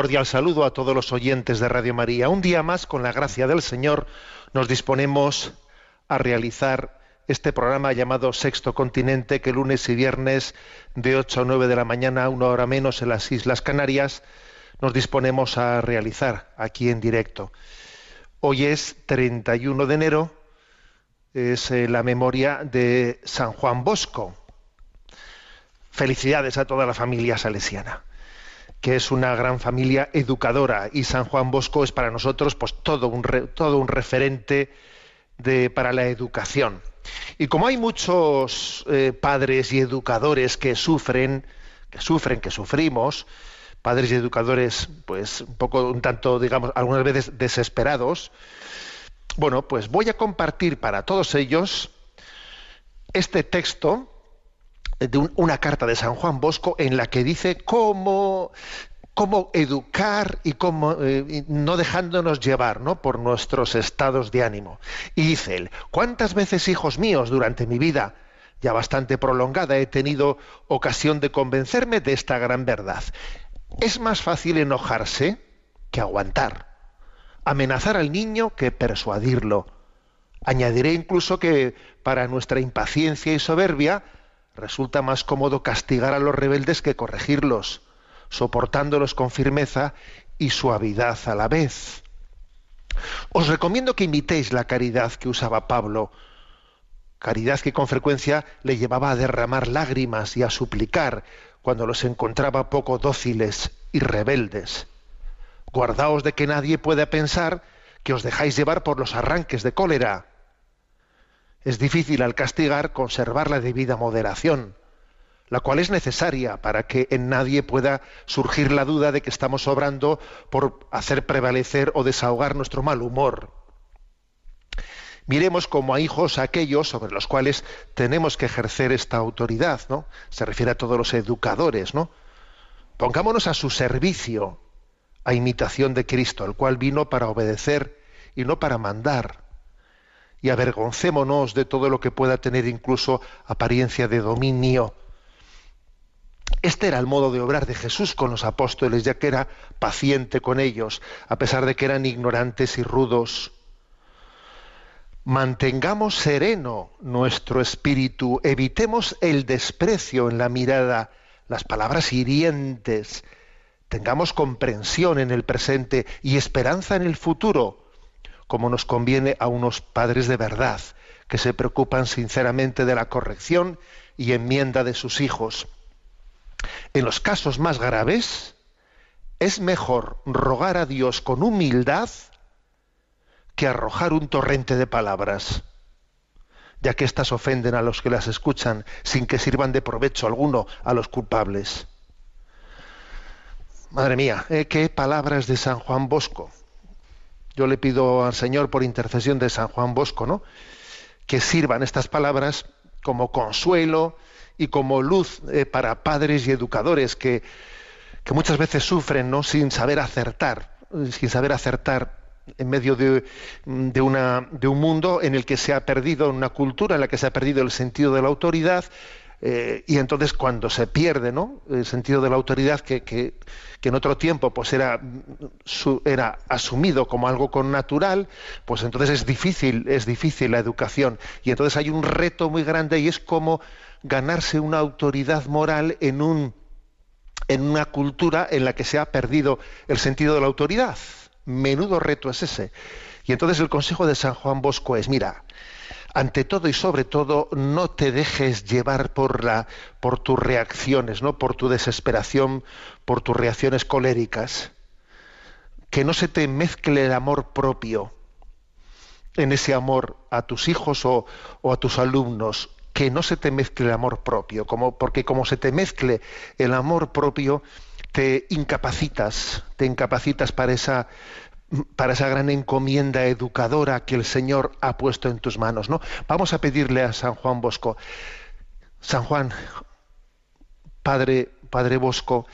Cordial saludo a todos los oyentes de Radio María. Un día más, con la gracia del Señor, nos disponemos a realizar este programa llamado Sexto Continente, que lunes y viernes de 8 a 9 de la mañana, una hora menos en las Islas Canarias, nos disponemos a realizar aquí en directo. Hoy es 31 de enero, es eh, la memoria de San Juan Bosco. Felicidades a toda la familia salesiana que es una gran familia educadora y San Juan Bosco es para nosotros pues todo un re- todo un referente de, para la educación. Y como hay muchos eh, padres y educadores que sufren, que sufren, que sufrimos, padres y educadores pues un poco un tanto digamos algunas veces desesperados, bueno, pues voy a compartir para todos ellos este texto de un- una carta de San Juan Bosco en la que dice cómo, cómo educar y cómo eh, no dejándonos llevar ¿no? por nuestros estados de ánimo. Y dice él, ¿cuántas veces, hijos míos, durante mi vida, ya bastante prolongada, he tenido ocasión de convencerme de esta gran verdad? Es más fácil enojarse que aguantar, amenazar al niño que persuadirlo. Añadiré incluso que para nuestra impaciencia y soberbia resulta más cómodo castigar a los rebeldes que corregirlos, soportándolos con firmeza y suavidad a la vez. Os recomiendo que imitéis la caridad que usaba Pablo, caridad que con frecuencia le llevaba a derramar lágrimas y a suplicar cuando los encontraba poco dóciles y rebeldes. Guardaos de que nadie pueda pensar que os dejáis llevar por los arranques de cólera. Es difícil al castigar conservar la debida moderación, la cual es necesaria para que en nadie pueda surgir la duda de que estamos obrando por hacer prevalecer o desahogar nuestro mal humor. Miremos como a hijos aquellos sobre los cuales tenemos que ejercer esta autoridad, ¿no? Se refiere a todos los educadores, ¿no? Pongámonos a su servicio, a imitación de Cristo, el cual vino para obedecer y no para mandar. Y avergoncémonos de todo lo que pueda tener incluso apariencia de dominio. Este era el modo de obrar de Jesús con los apóstoles, ya que era paciente con ellos, a pesar de que eran ignorantes y rudos. Mantengamos sereno nuestro espíritu, evitemos el desprecio en la mirada, las palabras hirientes, tengamos comprensión en el presente y esperanza en el futuro, como nos conviene a unos padres de verdad, que se preocupan sinceramente de la corrección y enmienda de sus hijos. En los casos más graves, es mejor rogar a Dios con humildad que arrojar un torrente de palabras, ya que éstas ofenden a los que las escuchan sin que sirvan de provecho alguno a los culpables. Madre mía, ¿eh? qué palabras de San Juan Bosco. Yo le pido al Señor por intercesión de San Juan Bosco, ¿no? Que sirvan estas palabras como consuelo y como luz eh, para padres y educadores que, que muchas veces sufren ¿no? sin saber acertar, sin saber acertar en medio de, de, una, de, un mundo en el que se ha perdido una cultura, en la que se ha perdido el sentido de la autoridad, eh, y entonces cuando se pierde ¿no? el sentido de la autoridad que, que, que en otro tiempo pues era, era asumido como algo con natural, pues entonces es difícil, es difícil la educación. Y entonces hay un reto muy grande y es como ganarse una autoridad moral en un en una cultura en la que se ha perdido el sentido de la autoridad. Menudo reto es ese. Y entonces el consejo de San Juan Bosco es, mira, ante todo y sobre todo, no te dejes llevar por, la, por tus reacciones, ¿no? por tu desesperación, por tus reacciones coléricas. Que no se te mezcle el amor propio en ese amor a tus hijos o, o a tus alumnos, que no se te mezcle el amor propio, como, porque como se te mezcle el amor propio, te incapacitas, te incapacitas para esa, para esa gran encomienda educadora que el Señor ha puesto en tus manos. ¿no? Vamos a pedirle a San Juan Bosco, San Juan, Padre, Padre Bosco,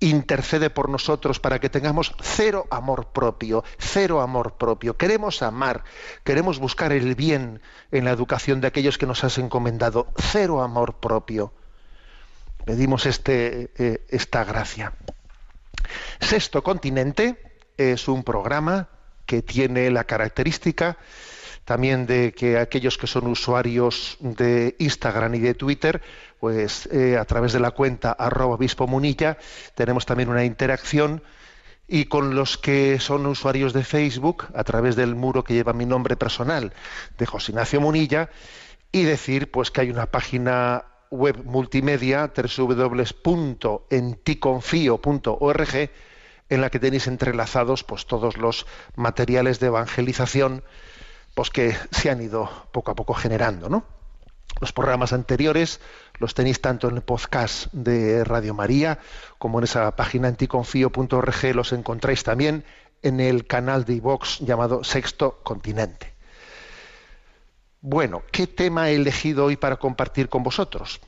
intercede por nosotros para que tengamos cero amor propio, cero amor propio. Queremos amar, queremos buscar el bien en la educación de aquellos que nos has encomendado, cero amor propio. Pedimos este, eh, esta gracia. Sexto Continente es un programa que tiene la característica también de que aquellos que son usuarios de Instagram y de Twitter, pues eh, a través de la cuenta arroba munilla tenemos también una interacción. Y con los que son usuarios de Facebook, a través del muro que lleva mi nombre personal de José Ignacio Munilla, y decir pues que hay una página web multimedia www.enticonfio.org en la que tenéis entrelazados pues todos los materiales de evangelización pues que se han ido poco a poco generando, ¿no? Los programas anteriores los tenéis tanto en el podcast de Radio María como en esa página anticonfío.org, los encontráis también en el canal de iVox llamado Sexto Continente. Bueno, ¿qué tema he elegido hoy para compartir con vosotros?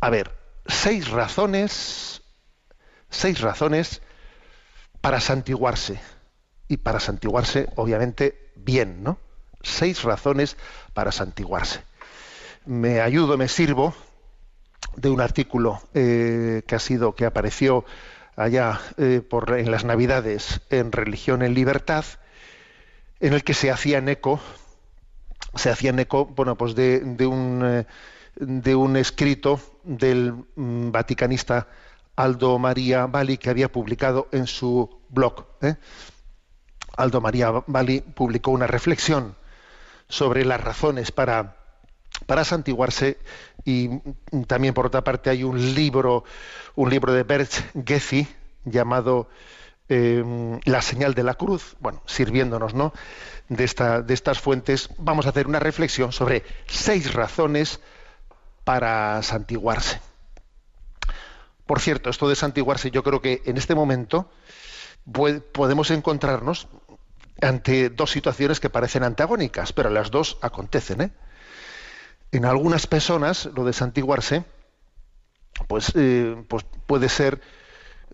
A ver, seis razones, seis razones para santiguarse. Y para santiguarse, obviamente, bien, ¿no? Seis razones para santiguarse. Me ayudo, me sirvo de un artículo eh, que ha sido, que apareció allá eh, por, en las Navidades en Religión en Libertad, en el que se hacían eco, se hacían eco, bueno, pues de, de un eh, de un escrito del mm, vaticanista Aldo María Bali que había publicado en su blog. ¿eh? Aldo María Bali publicó una reflexión sobre las razones para, para santiguarse y también por otra parte hay un libro, un libro de Bert Gethy llamado eh, La señal de la cruz, bueno, sirviéndonos ¿no? de, esta, de estas fuentes, vamos a hacer una reflexión sobre seis razones para santiguarse. Por cierto, esto de santiguarse, yo creo que en este momento podemos encontrarnos ante dos situaciones que parecen antagónicas, pero las dos acontecen. ¿eh? En algunas personas, lo de santiguarse, pues, eh, pues puede ser,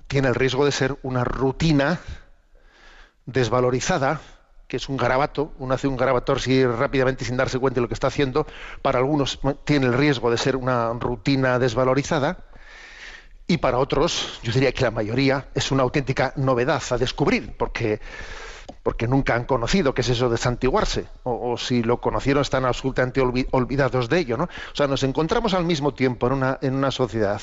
tiene el riesgo de ser una rutina desvalorizada, que es un garabato, uno hace un garabato así rápidamente sin darse cuenta de lo que está haciendo, para algunos tiene el riesgo de ser una rutina desvalorizada, y para otros, yo diría que la mayoría, es una auténtica novedad a descubrir, porque, porque nunca han conocido qué es eso de santiguarse, o, si lo conocieron están absolutamente olvidados de ello. ¿no? O sea, nos encontramos al mismo tiempo en una, en una sociedad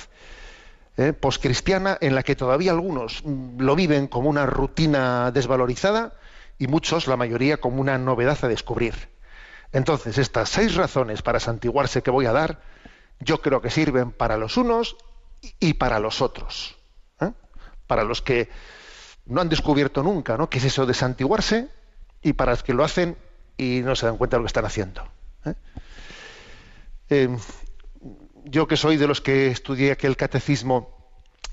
eh, poscristiana en la que todavía algunos lo viven como una rutina desvalorizada y muchos, la mayoría, como una novedad a descubrir. Entonces, estas seis razones para santiguarse que voy a dar, yo creo que sirven para los unos y para los otros. ¿eh? Para los que no han descubierto nunca ¿no? qué es eso de santiguarse y para los que lo hacen y no se dan cuenta de lo que están haciendo. ¿eh? Eh, yo que soy de los que estudié aquel catecismo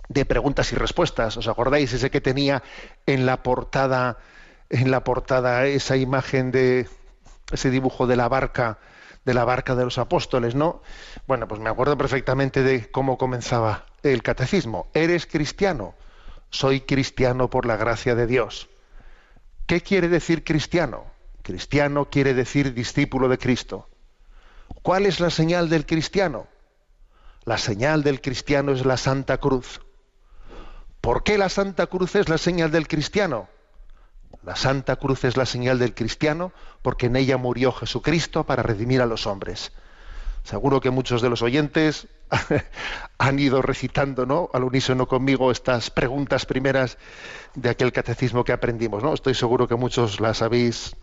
de preguntas y respuestas, ¿os acordáis? Ese que tenía en la portada, en la portada esa imagen de, ese dibujo de la barca, de la barca de los apóstoles, ¿no? Bueno, pues me acuerdo perfectamente de cómo comenzaba el catecismo. ¿Eres cristiano? Soy cristiano por la gracia de Dios. ¿Qué quiere decir cristiano? Cristiano quiere decir discípulo de Cristo. ¿Cuál es la señal del cristiano? La señal del cristiano es la Santa Cruz. ¿Por qué la Santa Cruz es la señal del cristiano? La Santa Cruz es la señal del cristiano porque en ella murió Jesucristo para redimir a los hombres. Seguro que muchos de los oyentes han ido recitando, ¿no? Al unísono conmigo estas preguntas primeras de aquel catecismo que aprendimos, ¿no? Estoy seguro que muchos las habéis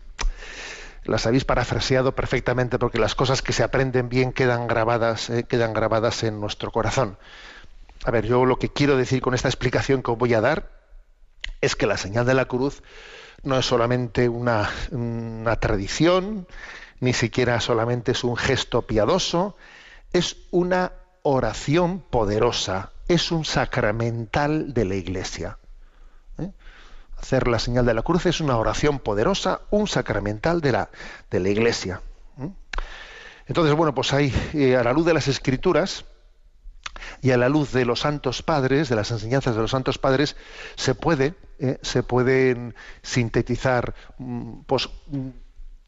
las habéis parafraseado perfectamente porque las cosas que se aprenden bien quedan grabadas, eh, quedan grabadas en nuestro corazón. A ver, yo lo que quiero decir con esta explicación que os voy a dar es que la señal de la cruz no es solamente una, tradición, ni siquiera solamente es un gesto piadoso, es una oración poderosa, es un sacramental de la Iglesia. ¿eh? Hacer la señal de la cruz es una oración poderosa, un sacramental de la, de la Iglesia. ¿eh? Entonces, bueno, pues ahí, eh, a la luz de las Escrituras y a la luz de los santos padres, de las enseñanzas de los santos padres, se puede, se pueden sintetizar mm, pues, mm,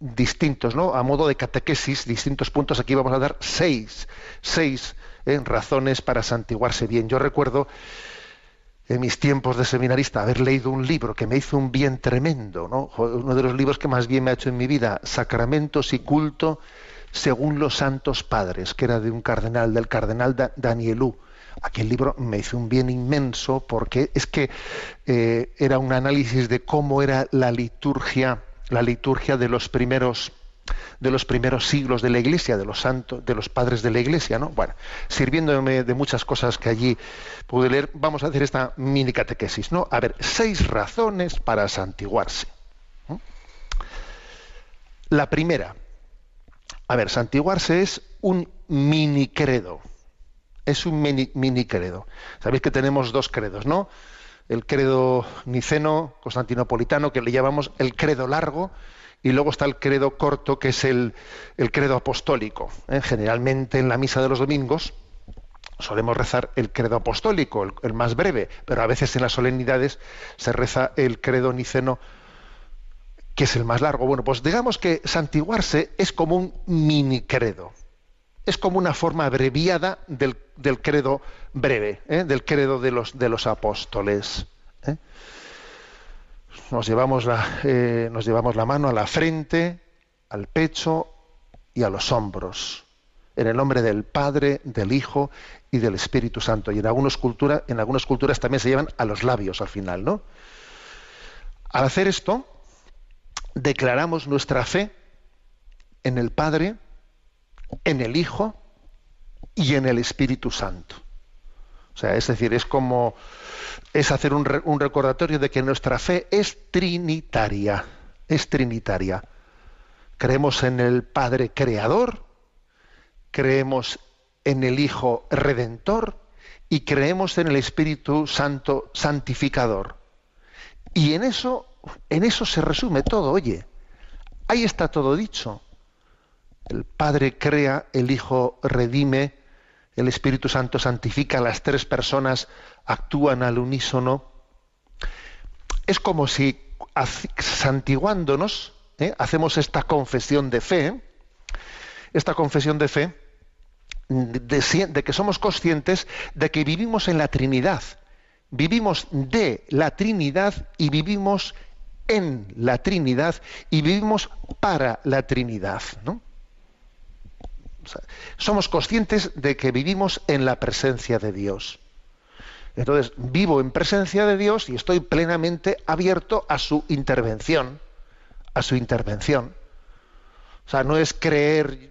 distintos, ¿no? A modo de catequesis, distintos puntos. Aquí vamos a dar seis, seis ¿eh? razones para santiguarse bien. Yo recuerdo en mis tiempos de seminarista haber leído un libro que me hizo un bien tremendo, ¿no? Uno de los libros que más bien me ha hecho en mi vida, Sacramentos y culto según los santos padres, que era de un cardenal, del cardenal Danielú. Aquel libro me hizo un bien inmenso porque es que eh, era un análisis de cómo era la liturgia la liturgia de los primeros de los primeros siglos de la Iglesia, de los santos, de los padres de la Iglesia, ¿no? Bueno, sirviéndome de muchas cosas que allí pude leer, vamos a hacer esta mini catequesis, ¿no? A ver, seis razones para santiguarse. La primera, a ver, santiguarse es un mini credo. Es un mini, mini credo. Sabéis que tenemos dos credos, ¿no? el credo niceno, constantinopolitano, que le llamamos el credo largo, y luego está el credo corto, que es el, credo apostólico. ¿eh? Generalmente en la misa de los domingos solemos rezar el credo apostólico, el, más breve, pero a veces en las solemnidades se reza el credo niceno, que es el más largo. Bueno, pues digamos que santiguarse es como un mini credo es como una forma abreviada del, credo breve, ¿eh? del credo de los, de los apóstoles. ¿eh? Nos, llevamos la, eh, nos llevamos la mano a la frente, al pecho y a los hombros, en el nombre del Padre, del Hijo y del Espíritu Santo. Y en algunas, culturas, en algunas culturas también se llevan a los labios al final, ¿no? Al hacer esto, declaramos nuestra fe en el Padre, en el Hijo y en el Espíritu Santo. O sea, es decir, es como es hacer un, un, recordatorio de que nuestra fe es trinitaria, es trinitaria. Creemos en el Padre Creador, creemos en el Hijo Redentor y creemos en el Espíritu Santo Santificador. Y en eso, en eso se resume todo, oye. Ahí está todo dicho. El Padre crea, el Hijo redime, el Espíritu Santo santifica, las tres personas actúan al unísono. Es como si santiguándonos, ¿eh? hacemos esta confesión de fe, esta confesión de fe, de, de, que somos conscientes de que vivimos en la Trinidad, vivimos de la Trinidad y vivimos en la Trinidad y vivimos para la Trinidad. ¿no? somos conscientes de que vivimos en la presencia de Dios. Entonces, vivo en presencia de Dios y estoy plenamente abierto a su intervención, a su intervención. O sea, no es creer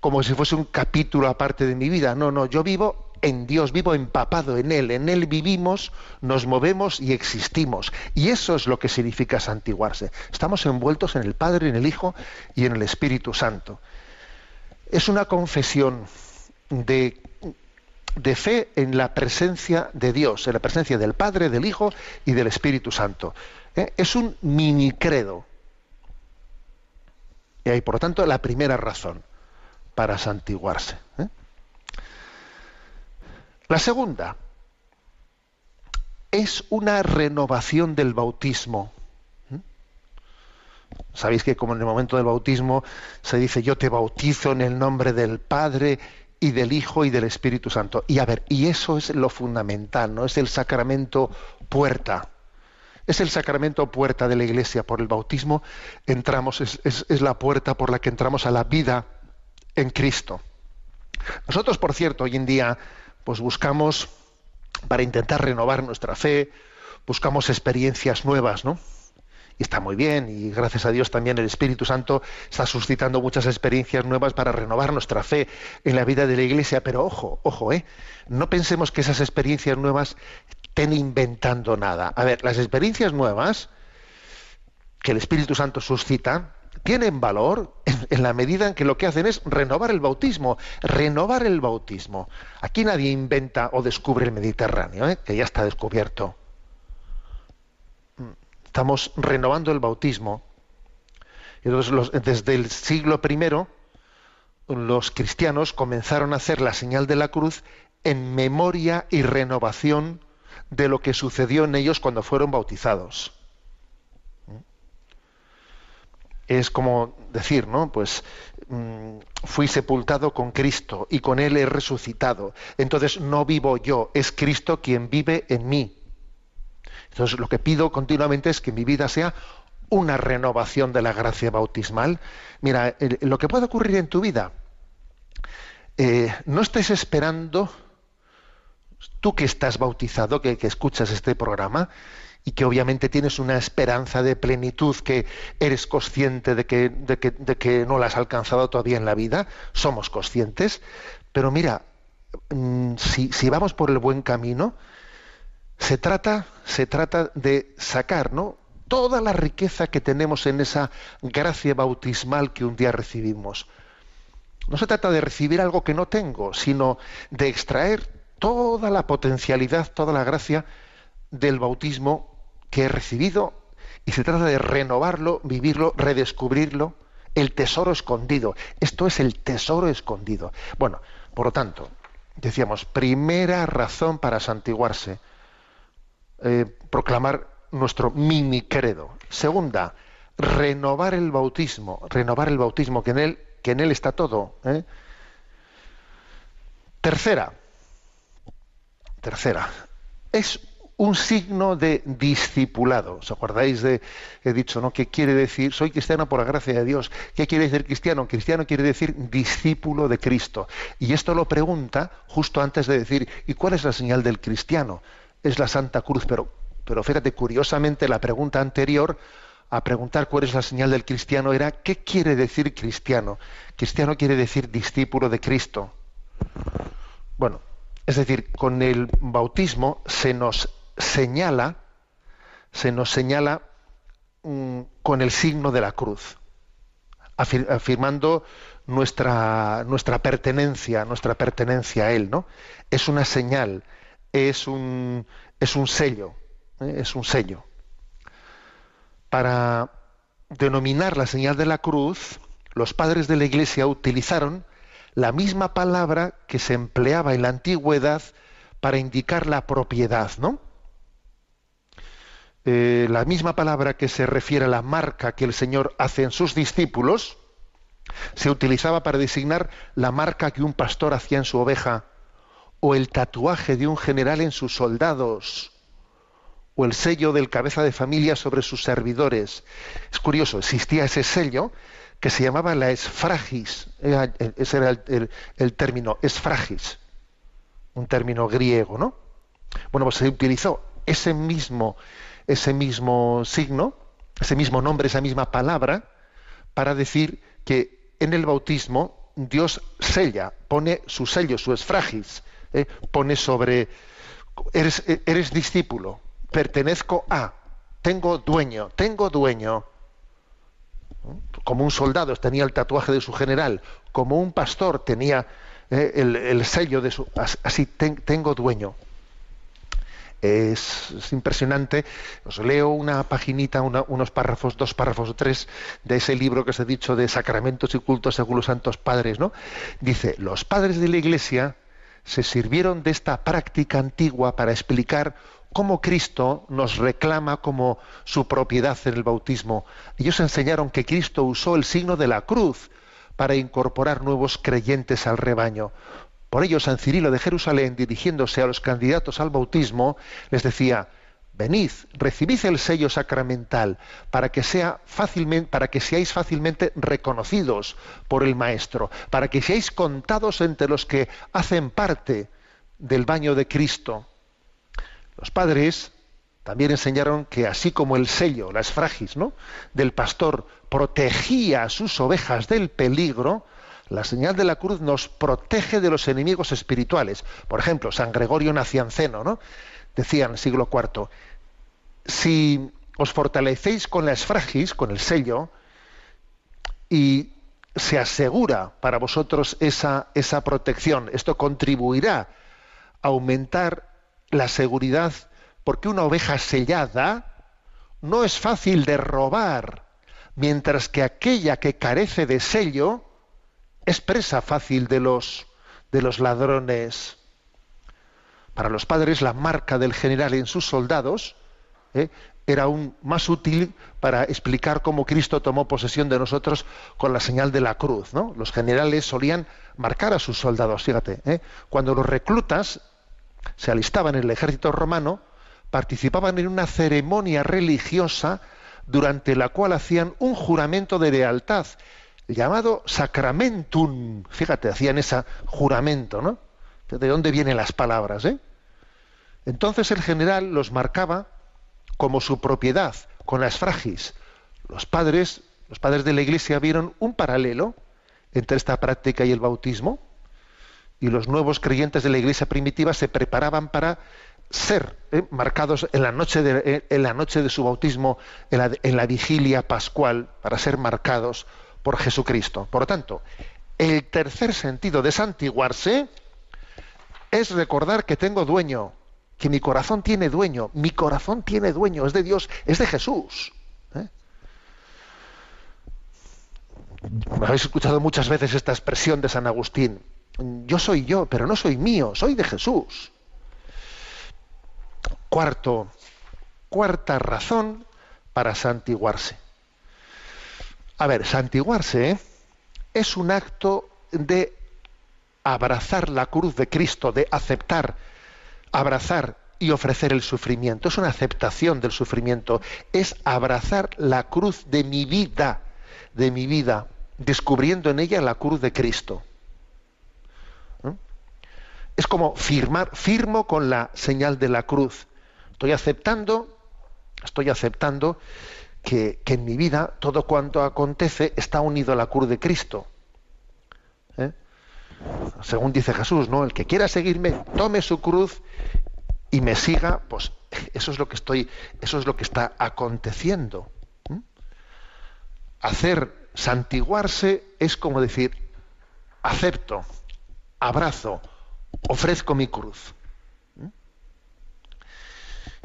como si fuese un capítulo aparte de mi vida. No, no, yo vivo en Dios, vivo empapado en Él. En Él vivimos, nos movemos y existimos. Y eso es lo que significa santiguarse. Estamos envueltos en el Padre, en el Hijo y en el Espíritu Santo es una confesión de, fe en la presencia de Dios, en la presencia del Padre, del Hijo y del Espíritu Santo. ¿Eh? Es un mini credo. Y ahí, por lo tanto, la primera razón para santiguarse. ¿eh? La segunda es una renovación del bautismo. ¿Mm? Sabéis que como en el momento del bautismo se dice yo te bautizo en el nombre del Padre y del Hijo y del Espíritu Santo. Y a ver, y eso es lo fundamental, ¿no? Es el sacramento puerta. Es el sacramento puerta de la Iglesia. Por el bautismo entramos, es, es- es la puerta por la que entramos a la vida en Cristo. Nosotros, por cierto, hoy en día, pues buscamos, para intentar renovar nuestra fe, buscamos experiencias nuevas, ¿no? Y está muy bien, y gracias a Dios también el Espíritu Santo está suscitando muchas experiencias nuevas para renovar nuestra fe en la vida de la Iglesia. Pero ojo, ojo, ¿eh? No pensemos que esas experiencias nuevas estén inventando nada. A ver, las experiencias nuevas que el Espíritu Santo suscita tienen valor en, la medida en que lo que hacen es renovar el bautismo, renovar el bautismo. Aquí nadie inventa o descubre el Mediterráneo, ¿eh? que ya está descubierto. Mm, Estamos renovando el bautismo. Entonces, desde el siglo I, los cristianos comenzaron a hacer la señal de la cruz en memoria y renovación de lo que sucedió en ellos cuando fueron bautizados es como decir, ¿no? Pues mm, fui sepultado con Cristo y con Él he resucitado. Entonces no vivo yo, es Cristo quien vive en mí. Entonces lo que pido continuamente es que mi vida sea una renovación de la gracia bautismal. Mira, lo que puede ocurrir en tu vida, eh, no estés esperando, tú que estás bautizado, que escuchas este programa, y que obviamente tienes una esperanza de plenitud, que eres consciente de que, no la has alcanzado todavía en la vida, somos conscientes, pero mira, mm, si, vamos por el buen camino, se trata, de sacar toda la riqueza que tenemos en esa gracia bautismal que un día recibimos. No se trata de recibir algo que no tengo, sino de extraer toda la potencialidad, toda la gracia del bautismo que he recibido y se trata de renovarlo, vivirlo, redescubrirlo, el tesoro escondido. Esto es el tesoro escondido. Bueno, por lo tanto, decíamos, primera razón para santiguarse, eh, proclamar nuestro mini credo. Segunda, renovar el bautismo, renovar el bautismo, que en él, que en él está todo. ¿eh? Tercera, tercera, es un signo de discipulado. ¿Os acordáis de, he dicho, ¿no? ¿Qué quiere decir? Soy cristiano por la gracia de Dios. ¿Qué quiere decir cristiano? Cristiano quiere decir discípulo de Cristo. Y esto lo pregunta justo antes de decir, ¿y cuál es la señal del cristiano? Es la Santa Cruz, pero, pero fíjate, curiosamente la pregunta anterior a preguntar cuál es la señal del cristiano era, ¿qué quiere decir cristiano? Cristiano quiere decir discípulo de Cristo. Bueno, es decir, con el bautismo se nos señala, se nos señala mm, con el signo de la cruz, afir- afirmando nuestra, nuestra pertenencia, nuestra pertenencia a Él, ¿no? Es una señal, es un, es un sello, ¿eh? es un sello. Para denominar la señal de la cruz, los padres de la Iglesia utilizaron la misma palabra que se empleaba en la antigüedad para indicar la propiedad, ¿no? Eh, la misma palabra que se refiere a la marca que el Señor hace en sus discípulos, se utilizaba para designar la marca que un pastor hacía en su oveja, o el tatuaje de un general en sus soldados, o el sello del cabeza de familia sobre sus servidores. Es curioso, existía ese sello que se llamaba la esfragis, ese era el, el- el término, esfragis, un término griego, ¿no? Bueno, pues se utilizó ese mismo, ese mismo signo, ese mismo nombre, esa misma palabra, para decir que en el bautismo Dios sella, pone su sello, su esfragis, ¿eh? pone sobre, eres, discípulo, pertenezco a, tengo dueño, tengo dueño. Como un soldado tenía el tatuaje de su general, como un pastor tenía eh, el, el sello de su, as- así ten- tengo dueño. Es, es impresionante. Os leo una paginita, unos párrafos, dos párrafos o tres de ese libro que os he dicho de Sacramentos y Cultos según los Santos Padres, ¿no? Dice, los padres de la Iglesia se sirvieron de esta práctica antigua para explicar cómo Cristo nos reclama como su propiedad en el bautismo. Ellos enseñaron que Cristo usó el signo de la cruz para incorporar nuevos creyentes al rebaño. Por ello, San Cirilo de Jerusalén, dirigiéndose a los candidatos al bautismo, les decía, venid, recibid el sello sacramental para que, sea fácilmente, para que seáis fácilmente reconocidos por el Maestro, para que seáis contados entre los que hacen parte del baño de Cristo. Los padres también enseñaron que así como el sello, la esfragis, ¿no? del pastor protegía a sus ovejas del peligro, la señal de la cruz nos protege de los enemigos espirituales. Por ejemplo, San Gregorio Nacianceno, ¿no? decía en el siglo IV, si os fortalecéis con la esfragis, con el sello, y se asegura para vosotros esa, esa protección, esto contribuirá a aumentar la seguridad, porque una oveja sellada no es fácil de robar, mientras que aquella que carece de sello es presa fácil de los, de los ladrones. Para los padres, la marca del general en sus soldados ¿eh? era aún más útil para explicar cómo Cristo tomó posesión de nosotros con la señal de la cruz. ¿no? Los generales solían marcar a sus soldados, fíjate. ¿eh? Cuando los reclutas se alistaban en el ejército romano, participaban en una ceremonia religiosa durante la cual hacían un juramento de lealtad llamado sacramentum. Fíjate, hacían ese juramento, ¿no? ¿De dónde vienen las palabras? Eh? Entonces el general los marcaba como su propiedad, con las fragis. Los padres, los padres de la Iglesia vieron un paralelo entre esta práctica y el bautismo, y los nuevos creyentes de la Iglesia primitiva se preparaban para ser eh, marcados en la, noche de, en la noche de su bautismo, en la vigilia pascual, para ser marcados por Jesucristo. Por lo tanto, el tercer sentido de santiguarse es recordar que tengo dueño, que mi corazón tiene dueño, mi corazón tiene dueño, es de Dios, es de Jesús. ¿eh? Habéis escuchado muchas veces esta expresión de San Agustín. Yo soy yo, pero no soy mío, soy de Jesús. Cuarto, cuarta razón para santiguarse. A ver, santiguarse ¿eh? es un acto de abrazar la cruz de Cristo, de aceptar, abrazar y ofrecer el sufrimiento. Es una aceptación del sufrimiento, es abrazar la cruz de mi vida, de mi vida, descubriendo en ella la cruz de Cristo. ¿Eh? Es como firmar, firmo con la señal de la cruz. Estoy aceptando, estoy aceptando que, en mi vida todo cuanto acontece está unido a la cruz de Cristo. ¿Eh? Según dice Jesús, ¿no? El que quiera seguirme, tome su cruz y me siga, pues eso es lo que estoy, eso es lo que está aconteciendo. ¿Mm? Hacer santiguarse es como decir, acepto, abrazo, ofrezco mi cruz.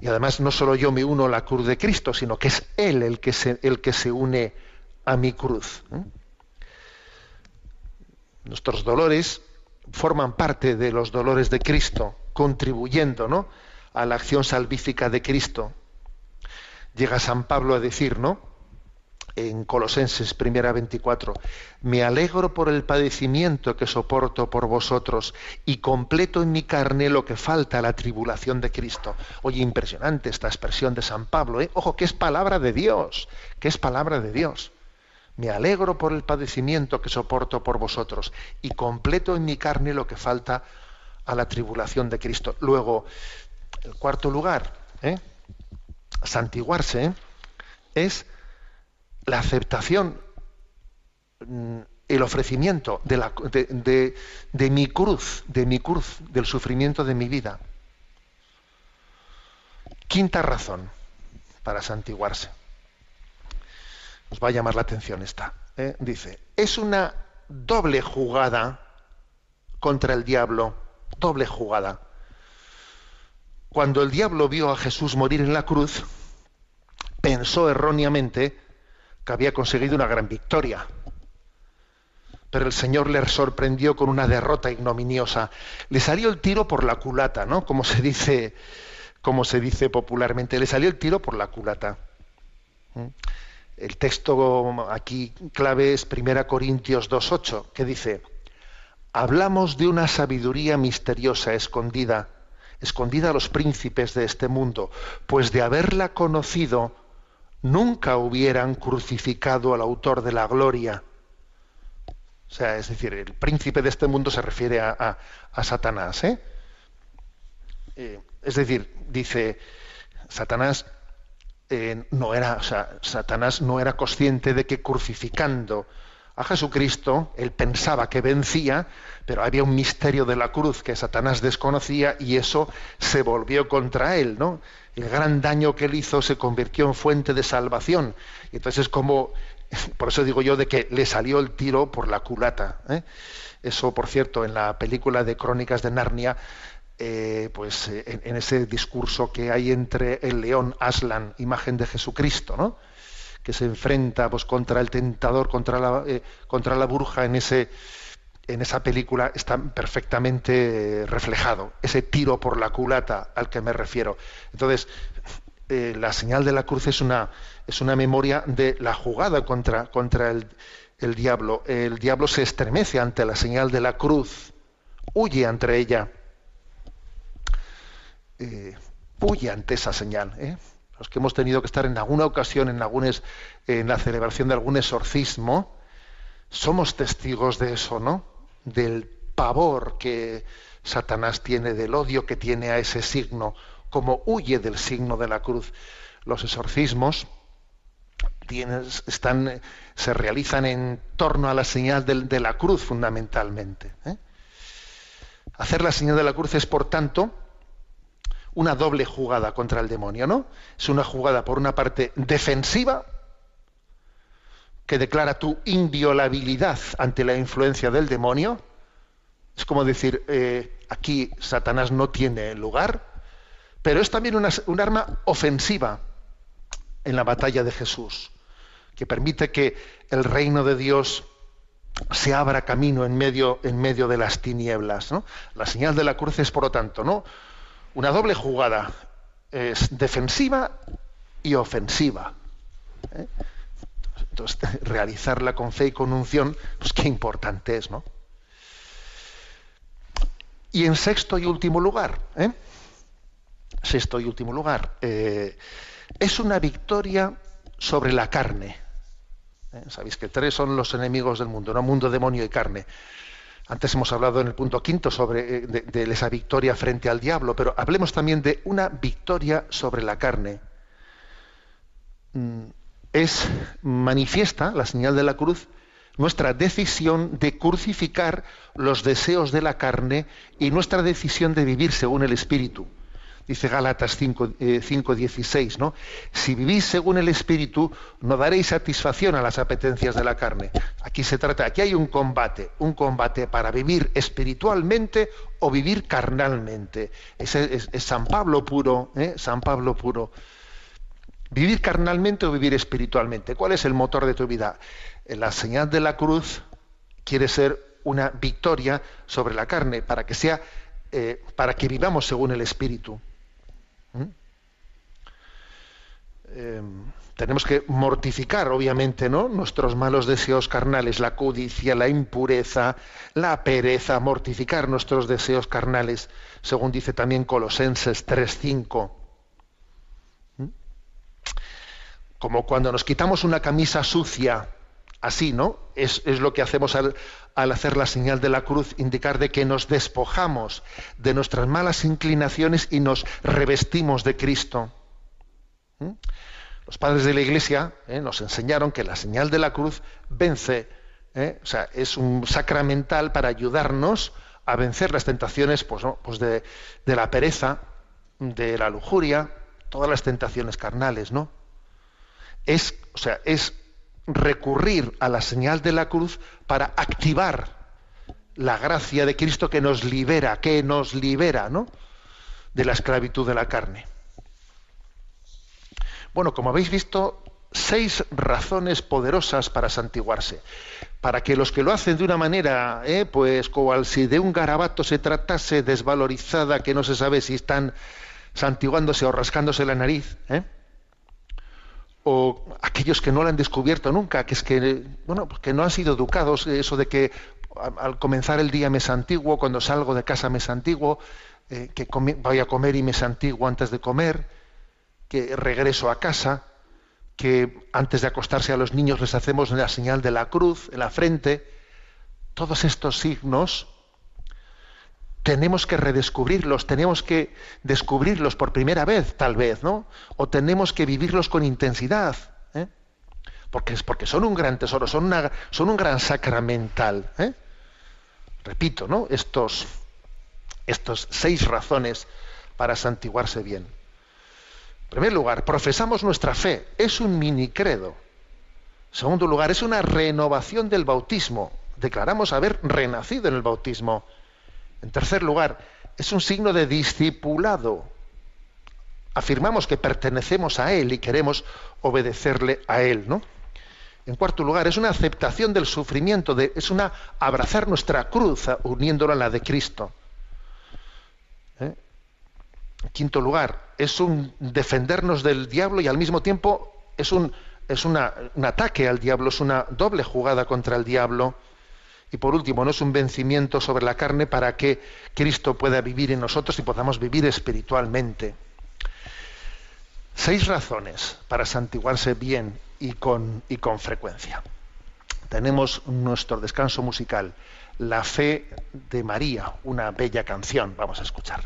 Y además no solo yo me uno a la cruz de Cristo, sino que es Él el que se, el que se une a mi cruz. Nuestros dolores forman parte de los dolores de Cristo, contribuyendo ¿no? a la acción salvífica de Cristo. Llega San Pablo a decir, ¿no? En Colosenses primera 24, me alegro por el padecimiento que soporto por vosotros y completo en mi carne lo que falta a la tribulación de Cristo. Oye, impresionante esta expresión de San Pablo, ¿eh? ojo, que es palabra de Dios, que es palabra de Dios. Me alegro por el padecimiento que soporto por vosotros y completo en mi carne lo que falta a la tribulación de Cristo. Luego, el cuarto lugar, ¿eh? santiguarse, ¿eh? es la aceptación, el ofrecimiento de, la, de, de, mi cruz, de mi cruz, del sufrimiento de mi vida. Quinta razón para santiguarse. Os va a llamar la atención esta. ¿eh? Dice, es una doble jugada contra el diablo, doble jugada. cuando el diablo vio a Jesús morir en la cruz, pensó erróneamente que había conseguido una gran victoria. Pero el Señor le sorprendió con una derrota ignominiosa. Le salió el tiro por la culata, ¿no? Como se dice, como se dice popularmente, le salió el tiro por la culata. ¿Mm? El texto aquí clave es 1 Corintios 2.8, que dice, hablamos de una sabiduría misteriosa, escondida, escondida a los príncipes de este mundo, pues de haberla conocido, nunca hubieran crucificado al autor de la gloria. O sea, es decir, el príncipe de este mundo se refiere a, a, Satanás. ¿eh? Eh, es decir, dice, Satanás eh, no era, o sea, Satanás no era consciente de que crucificando a Jesucristo, él pensaba que vencía, pero había un misterio de la cruz que Satanás desconocía y eso se volvió contra él, ¿no? El gran daño que él hizo se convirtió en fuente de salvación. Y entonces como, por eso digo yo de que le salió el tiro por la culata. ¿eh? Eso, por cierto, en la película de Crónicas de Narnia, eh, pues en, en, ese discurso que hay entre el león Aslan, imagen de Jesucristo, ¿no? Que se enfrenta pues, contra el tentador, contra la, eh, contra la bruja en, ese, en esa película está perfectamente reflejado, ese tiro por la culata al que me refiero. Entonces, eh, la señal de la cruz es una, es una memoria de la jugada contra, contra el, el diablo. El diablo se estremece ante la señal de la cruz, huye ante ella, eh, huye ante esa señal. ¿eh? Los que hemos tenido que estar en alguna ocasión en, en la celebración de algún exorcismo, somos testigos de eso, ¿no? Del pavor que Satanás tiene, del odio que tiene a ese signo, como huye del signo de la cruz. Los exorcismos están, se realizan en torno a la señal de, de la cruz fundamentalmente. ¿eh? Hacer la señal de la cruz es, por tanto, una doble jugada contra el demonio, ¿no? Es una jugada por una parte defensiva, que declara tu inviolabilidad ante la influencia del demonio. Es como decir, eh, aquí Satanás no tiene lugar, pero es también una, un arma ofensiva en la batalla de Jesús, que permite que el reino de Dios se abra camino en medio, en medio de las tinieblas. ¿no? La señal de la cruz es, por lo tanto, ¿no? Una doble jugada, es defensiva y ofensiva. ¿eh? Entonces, realizarla con fe y con unción, pues qué importante es, ¿no? Y en sexto y último lugar, ¿eh? sexto y último lugar, eh, es una victoria sobre la carne. ¿eh? Sabéis que tres son los enemigos del mundo, ¿no? Mundo, demonio y carne. Antes hemos hablado en el punto quinto sobre eh, de, de esa victoria frente al diablo, pero hablemos también de una victoria sobre la carne. Mm, es manifiesta la señal de la cruz nuestra decisión de crucificar los deseos de la carne y nuestra decisión de vivir según el Espíritu dice Gálatas 5.16, eh, ¿no? Si vivís según el Espíritu, no daréis satisfacción a las apetencias de la carne. Aquí se trata, aquí hay un combate, un combate para vivir espiritualmente o vivir carnalmente. Es, es, San Pablo puro, ¿eh? San Pablo puro. Vivir carnalmente o vivir espiritualmente. ¿Cuál es el motor de tu vida? La señal de la cruz quiere ser una victoria sobre la carne, para que sea, eh, para que vivamos según el Espíritu. Eh, tenemos que mortificar, obviamente, ¿no? Nuestros malos deseos carnales, la codicia, la impureza, la pereza, mortificar nuestros deseos carnales, según dice también Colosenses 3.5. ¿Mm? Como cuando nos quitamos una camisa sucia, así, ¿no? Es, lo que hacemos al, al hacer la señal de la cruz, indicar de que nos despojamos de nuestras malas inclinaciones y nos revestimos de Cristo. ¿Mm? Los padres de la Iglesia ¿eh? nos enseñaron que la señal de la cruz vence, ¿eh? o sea, es un sacramental para ayudarnos a vencer las tentaciones pues, pues de, de la pereza, de la lujuria, todas las tentaciones carnales, ¿no? Es, o sea, es recurrir a la señal de la cruz para activar la gracia de Cristo que nos libera, que nos libera, ¿no? de la esclavitud de la carne. Bueno, como habéis visto, seis razones poderosas para santiguarse. Para que los que lo hacen de una manera, eh, pues como si de un garabato se tratase desvalorizada, que no se sabe si están santiguándose o rascándose la nariz, ¿eh? O aquellos que no lo han descubierto nunca, que es que, bueno, pues que no han sido educados, eso de que al comenzar el día me santiguo, cuando salgo de casa me santiguo, eh, que voy a comer y me santiguo antes de comer, que regreso a casa, que antes de acostarse a los niños les hacemos la señal de la cruz en la frente. Todos estos signos tenemos que redescubrirlos, tenemos que descubrirlos por primera vez, tal vez, ¿no? O tenemos que vivirlos con intensidad, ¿eh? porque, porque son un gran tesoro, son un gran sacramental. ¿eh? Repito, ¿no? Estos, estos seis razones para santiguarse bien. En primer lugar, profesamos nuestra fe, es un mini credo. En segundo lugar, es una renovación del bautismo. Declaramos haber renacido en el bautismo. En tercer lugar, es un signo de discipulado. Afirmamos que pertenecemos a Él y queremos obedecerle a Él, ¿no? En cuarto lugar, es una aceptación del sufrimiento, es una abrazar nuestra cruz uniéndola a la de Cristo. ¿Eh? En quinto lugar, es un defendernos del diablo y al mismo tiempo es un, es un ataque al diablo, es una doble jugada contra el diablo. Y por último, no es un vencimiento sobre la carne para que Cristo pueda vivir en nosotros y podamos vivir espiritualmente. Seis razones para santiguarse bien y con, y con frecuencia. Tenemos nuestro descanso musical, La fe de María, una bella canción. Vamos a escuchar.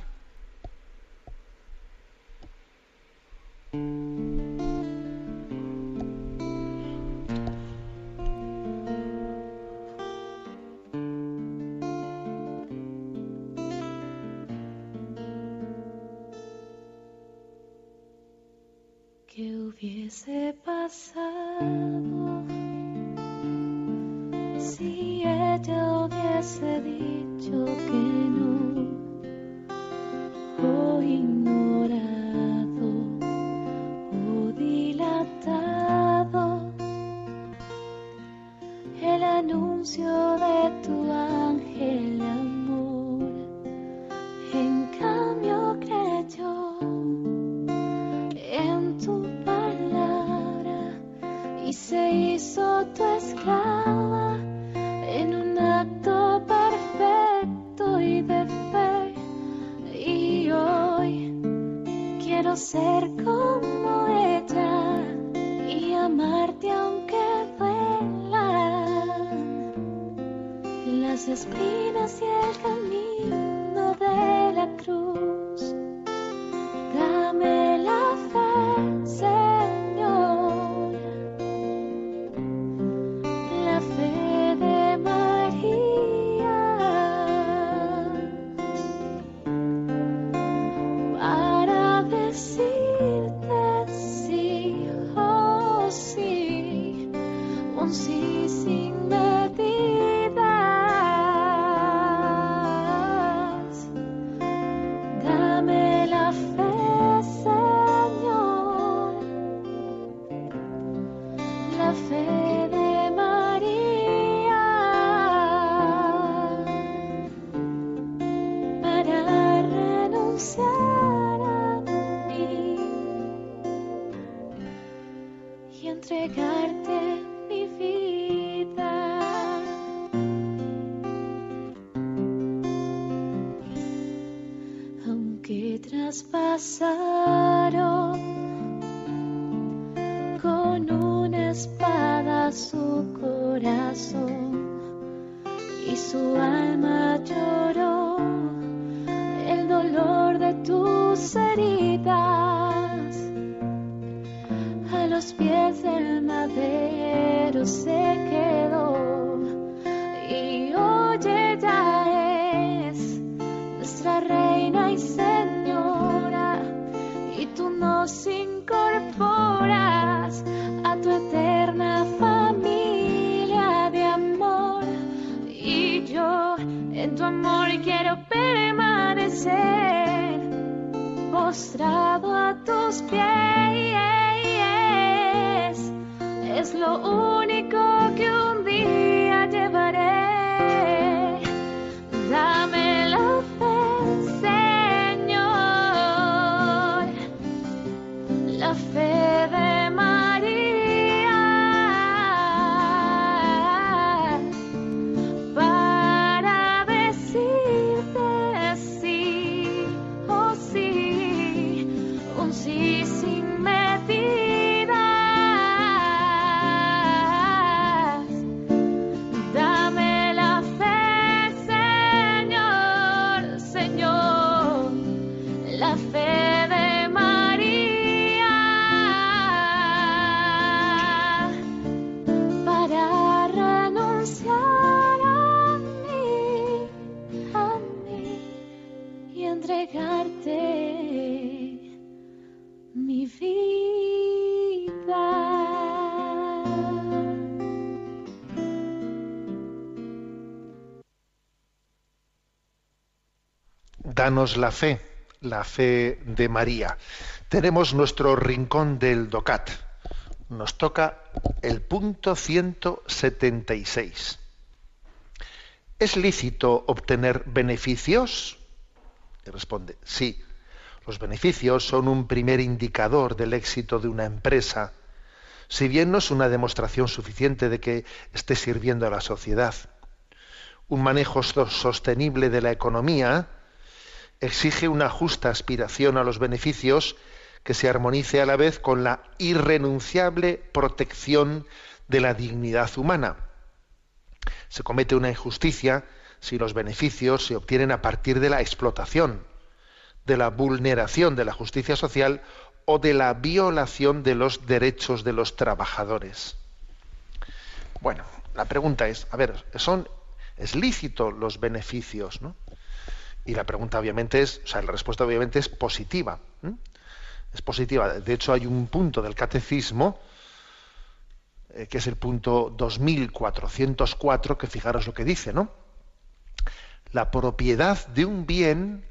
Hubiese pasado si ella hubiese dicho que no o ignorado o dilatado. El anuncio de tu ángel se hizo tu esclava en un acto perfecto y de fe. Y hoy quiero ser como ella y amarte aunque duelan las espinas y el camino pies del madero se quedó Danos la fe, la fe de María. Tenemos nuestro rincón del DOCAT. Nos toca el punto 176. ¿Es lícito obtener beneficios? Y responde, sí. Los beneficios son un primer indicador del éxito de una empresa, si bien no es una demostración suficiente de que esté sirviendo a la sociedad. Un manejo so- sostenible de la economía exige una justa aspiración a los beneficios que se armonice a la vez con la irrenunciable protección de la dignidad humana. Se comete una injusticia si los beneficios se obtienen a partir de la explotación, de la vulneración de la justicia social o de la violación de los derechos de los trabajadores. Bueno, la pregunta es, a ver, ¿son, ¿es lícito los beneficios? ¿no? Y la pregunta obviamente es, o sea, la respuesta obviamente es positiva. Es positiva. De hecho, hay un punto del catecismo, eh, que es el punto 2404, que fijaros lo que dice, ¿no? La propiedad de un bien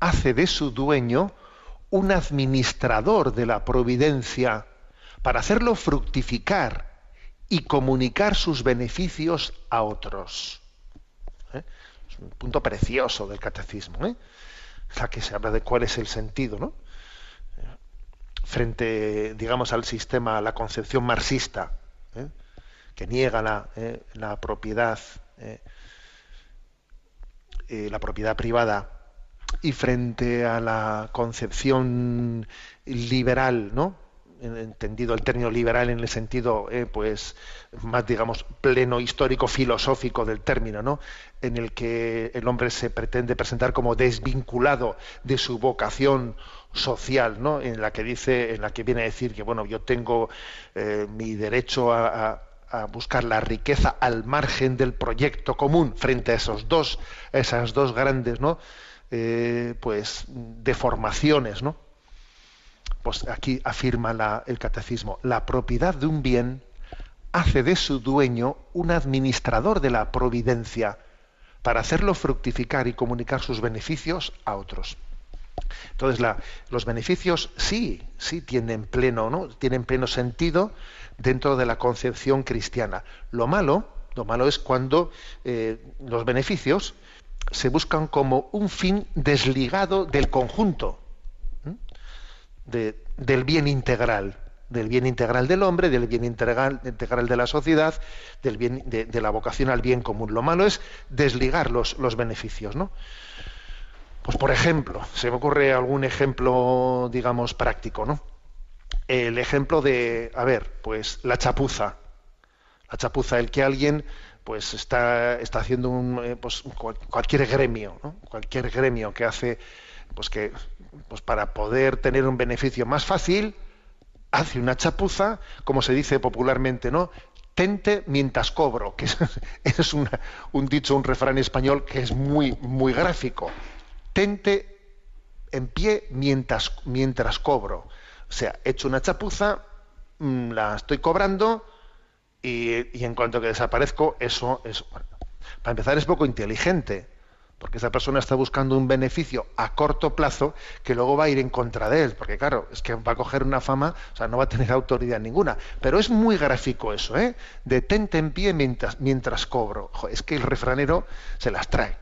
hace de su dueño un administrador de la providencia para hacerlo fructificar y comunicar sus beneficios a otros. ¿Eh? Un punto precioso del catecismo, ¿eh? Sea, que se habla de cuál es el sentido, ¿no? Frente, digamos, al sistema, a la concepción marxista, ¿eh? que niega la, eh, la propiedad, eh, eh, la propiedad privada, y frente a la concepción liberal, ¿no? En- entendido el término liberal en el sentido eh, pues más digamos pleno histórico filosófico del término no en el que el hombre se pretende presentar como desvinculado de su vocación social no en la que dice en la que viene a decir que bueno yo tengo eh, mi derecho a buscar la riqueza al margen del proyecto común frente a esos dos esas dos grandes no eh, pues deformaciones no pues aquí afirma el catecismo, la propiedad de un bien hace de su dueño un administrador de la providencia para hacerlo fructificar y comunicar sus beneficios a otros. Entonces, los beneficios sí, sí tienen pleno, ¿no? Tienen pleno sentido dentro de la concepción cristiana. Lo malo, lo malo es cuando eh, los beneficios se buscan como un fin desligado del conjunto de- del bien integral, del bien integral del hombre, del bien integral, integral de la sociedad, del bien, de, de la vocación al bien común. Lo malo es desligar los, los beneficios, ¿no? Pues por ejemplo, se me ocurre algún ejemplo, digamos, práctico, ¿no? El ejemplo de, a ver, pues la chapuza. La chapuza, el que alguien pues está, está haciendo un, eh, pues, cual- cualquier gremio, ¿no? cualquier gremio que hace, pues que pues para poder tener un beneficio más fácil, hace una chapuza, como se dice popularmente, ¿no? Tente mientras cobro, que es, una- un dicho, un refrán español que es muy, muy gráfico. Tente en pie mientras, mientras cobro. O sea, he hecho una chapuza, mm, la estoy cobrando y, y en cuanto que desaparezco, eso es. bueno, para empezar, es poco inteligente. Porque esa persona está buscando un beneficio a corto plazo que luego va a ir en contra de él, porque claro, es que va a coger una fama, o sea, no va a tener autoridad ninguna. Pero es muy gráfico eso, ¿eh? Detente en pie mientras, cobro. Es que el refranero se las trae.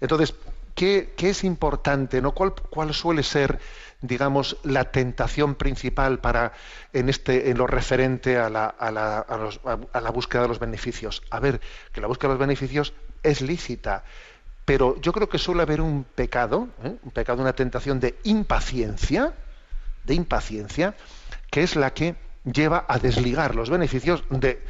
Entonces, ¿qué, es importante? ¿no? ¿Cuál, ¿Cuál suele ser, digamos, la tentación principal para en este, en lo referente a la, a la- a la búsqueda de los beneficios? A ver, que la búsqueda de los beneficios es lícita, pero yo creo que suele haber un pecado, ¿eh? un pecado, una tentación de impaciencia, de impaciencia, que es la que lleva a desligar los beneficios de,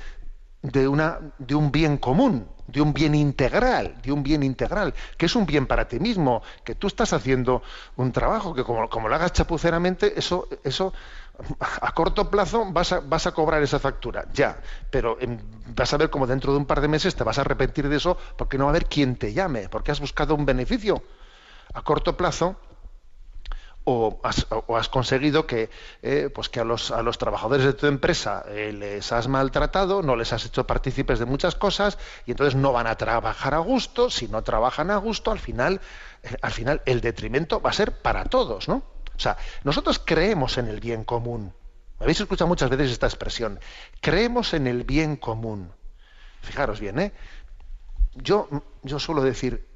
de, una, de un bien común, de un bien integral, de un bien integral, que es un bien para ti mismo, que tú estás haciendo un trabajo que como, como lo hagas chapuceramente, eso, eso a corto plazo vas a, cobrar esa factura, ya, pero em, vas a ver como dentro de un par de meses te vas a arrepentir de eso porque no va a haber quien te llame, porque has buscado un beneficio a corto plazo o has, o has conseguido que, eh, pues que a, los, a los trabajadores de tu empresa eh, les has maltratado, no les has hecho partícipes de muchas cosas y entonces no van a trabajar a gusto. Si no trabajan a gusto, al final, eh, al final el detrimento va a ser para todos, ¿no? O sea, nosotros creemos en el bien común. Me habéis escuchado muchas veces esta expresión. Creemos en el bien común. Fijaros bien, ¿eh? Yo, yo suelo decir,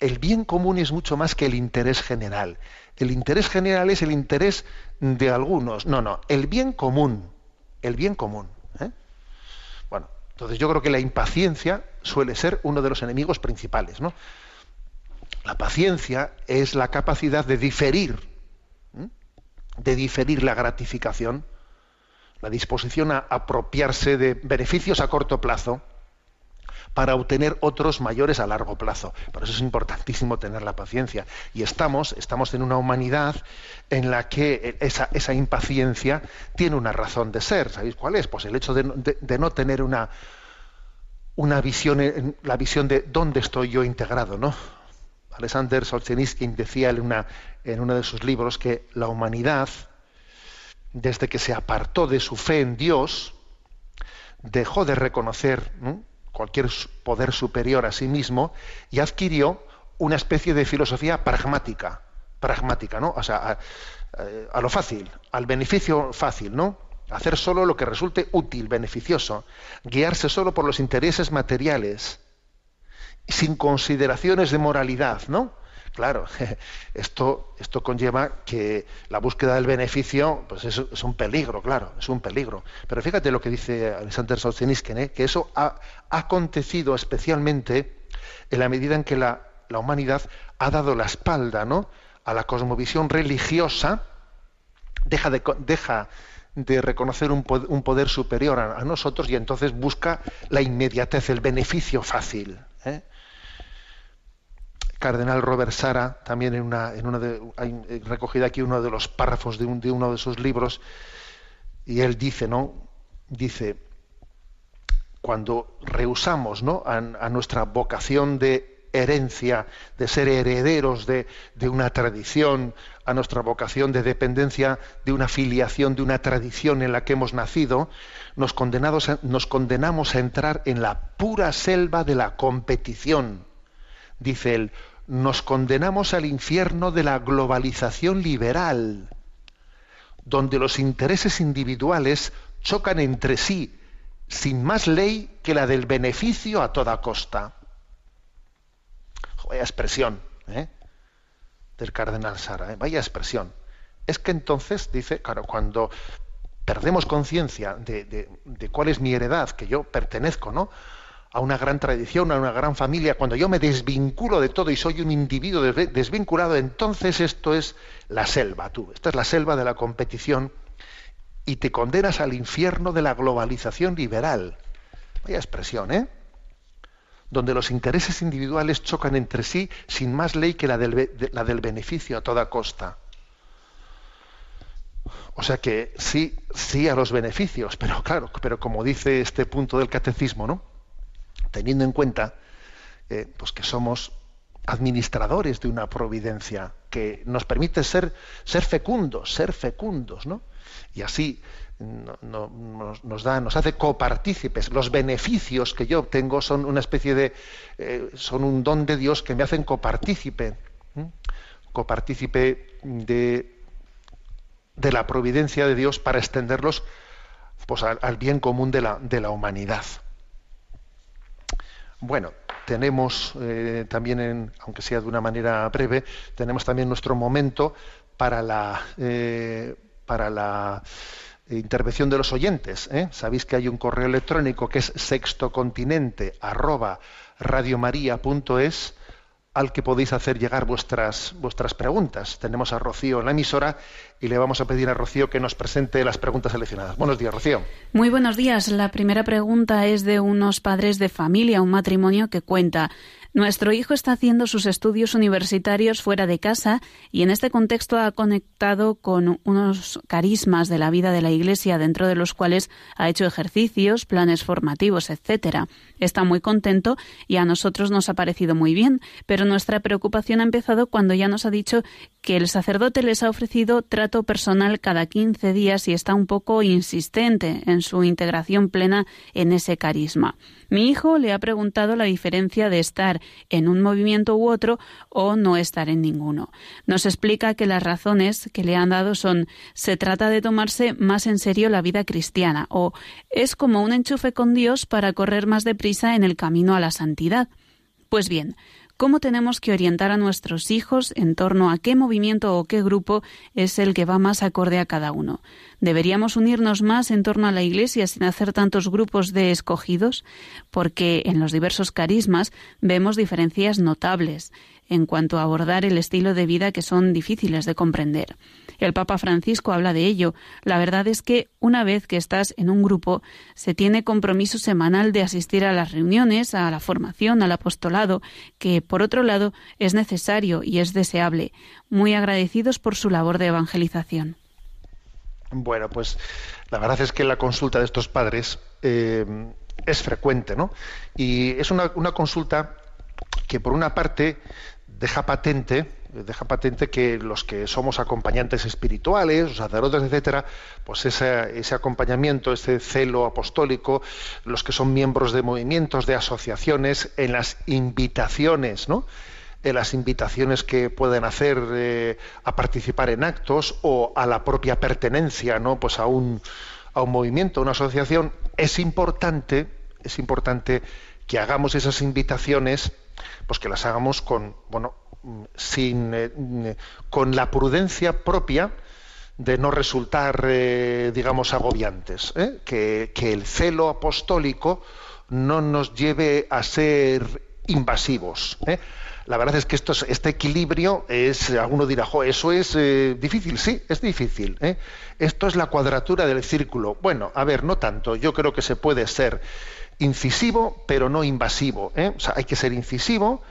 el bien común es mucho más que el interés general. El interés general es el interés de algunos. No, no, el bien común. El bien común. ¿eh? Bueno, entonces yo creo que la impaciencia suele ser uno de los enemigos principales. ¿no? La paciencia es la capacidad de diferir. De diferir la gratificación, la disposición a apropiarse de beneficios a corto plazo para obtener otros mayores a largo plazo. Por eso es importantísimo tener la paciencia. Y estamos, estamos en una humanidad en la que esa, esa impaciencia tiene una razón de ser. ¿Sabéis cuál es? Pues el hecho de, de- no tener una, una visión, la visión de dónde estoy yo integrado, ¿no? Alexander Solzhenitsyn decía en, una, en uno de sus libros que la humanidad, desde que se apartó de su fe en Dios, dejó de reconocer ¿no? cualquier poder superior a sí mismo y adquirió una especie de filosofía pragmática, pragmática, ¿no? O sea, a, eh, a lo fácil, al beneficio fácil, ¿no? Hacer solo lo que resulte útil, beneficioso, guiarse solo por los intereses materiales, sin consideraciones de moralidad, ¿no? Claro, esto, esto conlleva que la búsqueda del beneficio pues es, es un peligro, claro, es un peligro. Pero fíjate lo que dice Alexander Solzhenitsyn, ¿eh? que eso ha, acontecido especialmente en la medida en que la, la humanidad ha dado la espalda ¿no? a la cosmovisión religiosa, deja de, deja de reconocer un, un poder superior a, a nosotros y entonces busca la inmediatez, el beneficio fácil. ¿eh? Cardenal Robert Sara, también en una, de, hay eh, recogida aquí uno de los párrafos de, un- de uno de sus libros, y él dice, ¿no? Dice, cuando rehusamos ¿no? a, nuestra vocación de herencia, de ser herederos de, de una tradición, a nuestra vocación de dependencia de una filiación, de una tradición en la que hemos nacido, nos, condenados nos condenamos a entrar en la pura selva de la competición. Dice él, nos condenamos al infierno de la globalización liberal, donde los intereses individuales chocan entre sí sin más ley que la del beneficio a toda costa. Vaya expresión ¿eh? del cardenal Sara, ¿eh? vaya expresión. Es que entonces, dice, claro, cuando perdemos conciencia de, de- de cuál es mi heredad, que yo pertenezco, ¿no? A una gran tradición, a una gran familia, cuando yo me desvinculo de todo y soy un individuo desvinculado, entonces esto es la selva, tú. Esta es la selva de la competición y te condenas al infierno de la globalización liberal. Vaya expresión, ¿eh? Donde los intereses individuales chocan entre sí sin más ley que la del, la del beneficio a toda costa. O sea que sí, sí a los beneficios, pero claro, pero como dice este punto del catecismo, ¿no? Teniendo en cuenta eh, pues que somos administradores de una providencia que nos permite ser, ser fecundos, ser fecundos, ¿no? Y así no- no- nos, da, nos hace copartícipes. Los beneficios que yo obtengo son una especie de, eh, son un don de Dios que me hacen copartícipe, copartícipe de, de la providencia de Dios para extenderlos pues, al, al bien común de la, de la humanidad. Bueno, tenemos eh, también, en- aunque sea de una manera breve, tenemos también nuestro momento para la, eh, para la intervención de los oyentes. ¿eh? Sabéis que hay un correo electrónico que es sextocontinente arroba radiomaria.es al que podéis hacer llegar vuestras, vuestras preguntas. Tenemos a Rocío en la emisora y le vamos a pedir a Rocío que nos presente las preguntas seleccionadas. Buenos días, Rocío. Muy buenos días. La primera pregunta es de unos padres de familia, un matrimonio que cuenta. Nuestro hijo está haciendo sus estudios universitarios fuera de casa y en este contexto ha conectado con unos carismas de la vida de la Iglesia dentro de los cuales ha hecho ejercicios, planes formativos, etcétera. Está muy contento y a nosotros nos ha parecido muy bien, pero nuestra preocupación ha empezado cuando ya nos ha dicho que el sacerdote les ha ofrecido personal cada 15 días y está un poco insistente en su integración plena en ese carisma. Mi hijo le ha preguntado la diferencia de estar en un movimiento u otro o no estar en ninguno. Nos explica que las razones que le han dado son se trata de tomarse más en serio la vida cristiana o es como un enchufe con Dios para correr más deprisa en el camino a la santidad. Pues bien, ¿Cómo tenemos que orientar a nuestros hijos en torno a qué movimiento o qué grupo es el que va más acorde a cada uno? ¿Deberíamos unirnos más en torno a la Iglesia sin hacer tantos grupos de escogidos? Porque en los diversos carismas vemos diferencias notables en cuanto a abordar el estilo de vida que son difíciles de comprender. El Papa Francisco habla de ello. La verdad es que una vez que estás en un grupo, se tiene compromiso semanal de asistir a las reuniones, a la formación, al apostolado, que por otro lado es necesario y es deseable. Muy agradecidos por su labor de evangelización. Bueno, pues la verdad es que la consulta de estos padres eh, es frecuente, ¿no? Y es una, una consulta que por una parte deja patente, deja patente que los que somos acompañantes espirituales, sacerdotes, etcétera, pues ese, ese acompañamiento, ese celo apostólico, los que son miembros de movimientos, de asociaciones, en las invitaciones, ¿no? en las invitaciones que pueden hacer eh, a participar en actos o a la propia pertenencia ¿no? pues a un, a un movimiento, a una asociación, es importante, es importante que hagamos esas invitaciones, pues que las hagamos con, bueno, sin, eh, mm, con la prudencia propia de no resultar, eh, digamos, agobiantes, ¿eh? que, el celo apostólico no nos lleve a ser invasivos. ¿eh? La verdad es que esto es- este equilibrio es, alguno dirá, "Jo, eso es eh, difícil, sí, es difícil. ¿eh? Esto es la cuadratura del círculo. Bueno, a ver, no tanto. Yo creo que se puede ser incisivo, pero no invasivo. ¿eh? Hay que ser incisivo,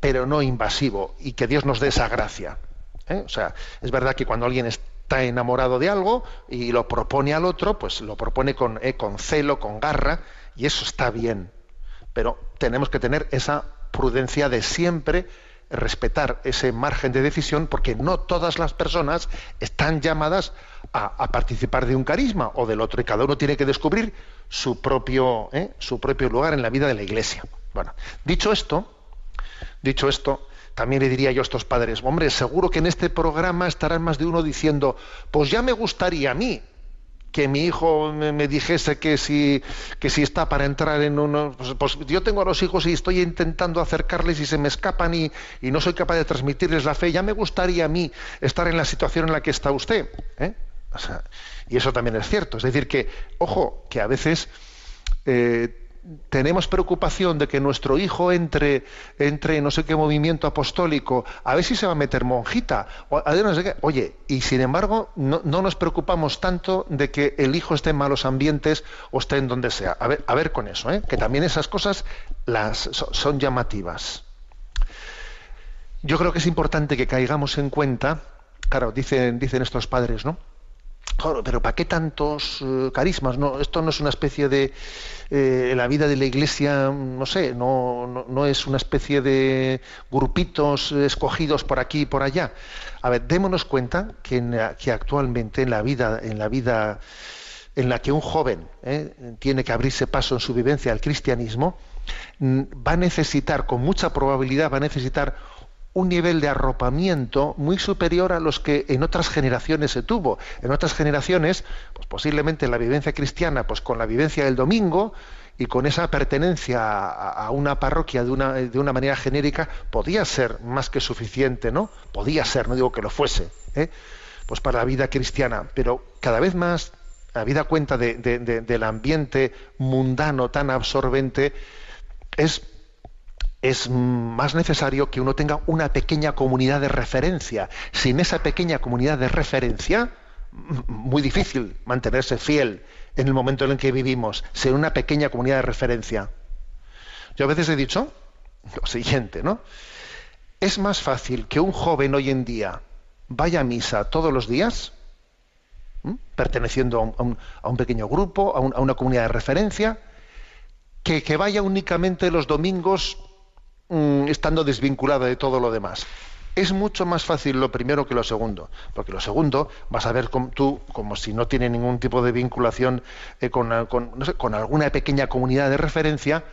pero no invasivo, y que Dios nos dé esa gracia. ¿eh? O sea, es verdad que cuando alguien está enamorado de algo y lo propone al otro, pues lo propone con, eh, con celo, con garra, y eso está bien. Pero tenemos que tener esa prudencia de siempre respetar ese margen de decisión porque no todas las personas están llamadas a, participar de un carisma o del otro y cada uno tiene que descubrir su propio, ¿eh? su propio lugar en la vida de la iglesia. Bueno, dicho esto, dicho esto, también le diría yo a estos padres, hombre, seguro que en este programa estarán más de uno diciendo, pues ya me gustaría a mí que mi hijo me, dijese que si, que si está para entrar en uno, pues, pues yo tengo a los hijos y estoy intentando acercarles y se me escapan y, y no soy capaz de transmitirles la fe, ya me gustaría a mí estar en la situación en la que está usted. ¿eh? Y eso también es cierto. Es decir, que, ojo, que a veces eh, tenemos preocupación de que nuestro hijo entre, entre en no sé qué movimiento apostólico, a ver si se va a meter monjita, o no sé qué. Oye, y sin embargo, no, no nos preocupamos tanto de que el hijo esté en malos ambientes o esté en donde sea. A ver, con eso, ¿eh? que también esas cosas las, so- son llamativas. Yo creo que es importante que caigamos en cuenta, claro, dicen, dicen estos padres, ¿no? Pero ¿para qué tantos eh, carismas? No, esto no es una especie de eh, la vida de la Iglesia, no sé, no, no, es una especie de grupitos escogidos por aquí y por allá. A ver, démonos cuenta que, que actualmente en la vida, en la vida en la que un joven eh, tiene que abrirse paso en su vivencia al cristianismo, va a necesitar, con mucha probabilidad, va a necesitar un nivel de arropamiento muy superior a los que en otras generaciones se tuvo. En otras generaciones, pues posiblemente la vivencia cristiana, pues con la vivencia del domingo y con esa pertenencia a, una parroquia de una, de una manera genérica, podía ser más que suficiente, ¿no? Podía ser, no digo que lo fuese, ¿eh? pues para la vida cristiana, pero cada vez más, habida cuenta de- de- de- del ambiente mundano tan absorbente, es es más necesario que uno tenga una pequeña comunidad de referencia. Sin esa pequeña comunidad de referencia, muy difícil mantenerse fiel en el momento en el que vivimos, sin una pequeña comunidad de referencia. Yo a veces he dicho lo siguiente, ¿no? Es más fácil que un joven hoy en día vaya a misa todos los días, perteneciendo a un, pequeño grupo, a, un- a una comunidad de referencia, que vaya únicamente los domingos mm, estando desvinculada de todo lo demás. Es mucho más fácil lo primero que lo segundo, porque lo segundo vas a ver com- tú como si no tiene ningún tipo de vinculación eh, con, a- con, con alguna pequeña comunidad de referencia,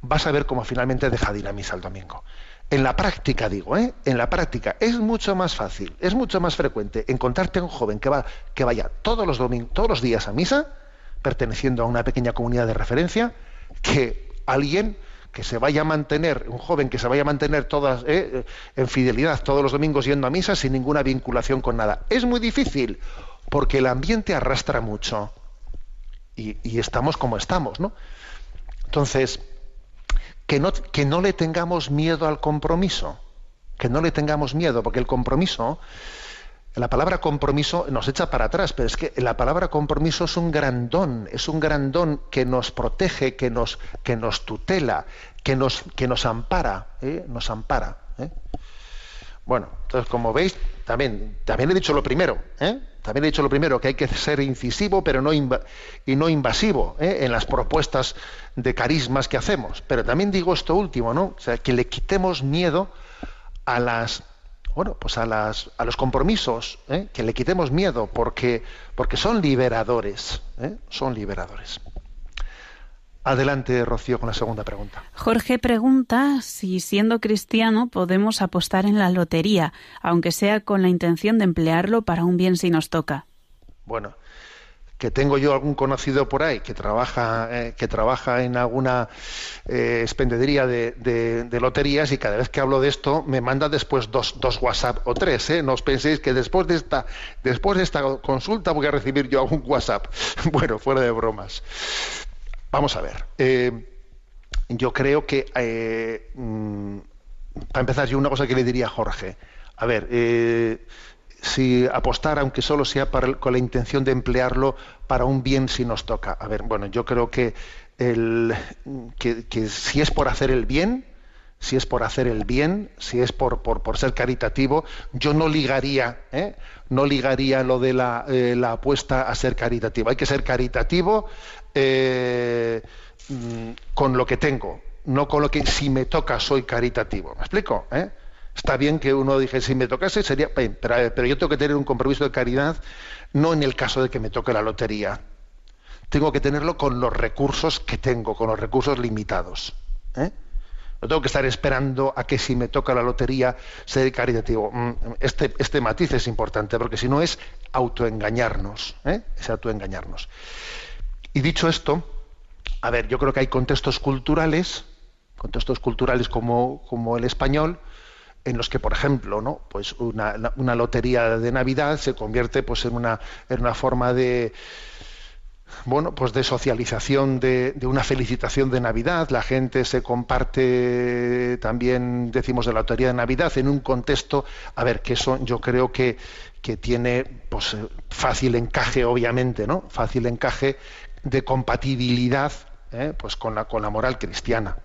vas a ver cómo finalmente deja de ir a misa el domingo. En la práctica, digo, ¿eh? en la práctica es mucho más fácil, es mucho más frecuente encontrarte a un joven que, va, que vaya todos los, todos los días a misa, perteneciendo a una pequeña comunidad de referencia, que alguien que se vaya a mantener, un joven que se vaya a mantener todas eh, eh, en fidelidad todos los domingos yendo a misa sin ninguna vinculación con nada. Es muy difícil, porque el ambiente arrastra mucho. Y, y estamos como estamos, ¿no? Entonces, que no, que no le tengamos miedo al compromiso, que no le tengamos miedo, porque el compromiso, la palabra compromiso nos echa para atrás, pero es que la palabra compromiso es un gran don, es un gran don que nos protege, que nos, que nos tutela, que nos, que nos ampara, ¿eh? nos ampara. ¿eh? Bueno, entonces como veis, también, también he dicho lo primero, ¿eh? también he dicho lo primero, que hay que ser incisivo pero y no invasivo ¿eh? en las propuestas de carismas que hacemos. Pero también digo esto último, ¿no? O sea, que le quitemos miedo a las bueno, pues a las a los compromisos, ¿eh? que le quitemos miedo, porque, porque son liberadores, ¿eh? son liberadores. Adelante, Rocío, con la segunda pregunta. Jorge pregunta si siendo cristiano podemos apostar en la lotería, aunque sea con la intención de emplearlo para un bien si nos toca. Bueno, que tengo yo algún conocido por ahí que trabaja, eh, que trabaja en alguna eh, de, loterías y cada vez que hablo de esto me manda después dos, dos WhatsApp o tres. ¿eh? No os penséis que después de esta, después de esta consulta voy a recibir yo algún WhatsApp. Bueno, fuera de bromas. Vamos a ver. eh, yo creo que, mm, para empezar, yo una cosa que le diría a Jorge. A ver, si apostar, aunque solo sea con la intención de emplearlo para un bien si nos toca. A ver, bueno, yo creo que, el, que, que si es por hacer el bien, si es por hacer el bien, si es por, por, por ser caritativo, yo no ligaría, ¿eh? no ligaría lo de la, eh, la apuesta a ser caritativo. Hay que ser caritativo eh, mm, con lo que tengo, no con lo que si me toca soy caritativo. ¿Me explico? ¿Eh? Está bien que uno dije, si me tocase sería, pero, yo tengo que tener un compromiso de caridad, no en el caso de que me toque la lotería. Tengo que tenerlo con los recursos que tengo, con los recursos limitados. ¿eh? No tengo que estar esperando a que si me toca la lotería sea caritativo. Mm, Este, este matiz es importante, porque si no es autoengañarnos, ¿eh? es autoengañarnos. Y dicho esto, a ver, yo creo que hay contextos culturales, contextos culturales como el español, en los que, por ejemplo, ¿no? pues una, una lotería de Navidad se convierte pues, en, una, en una forma de, bueno, pues de socialización de, una felicitación de Navidad. La gente se comparte también, decimos, de la lotería de Navidad en un contexto, a ver, que eso yo creo que, que tiene pues, fácil encaje, obviamente, ¿no? Fácil encaje de compatibilidad ¿eh? pues con la, con la moral cristiana.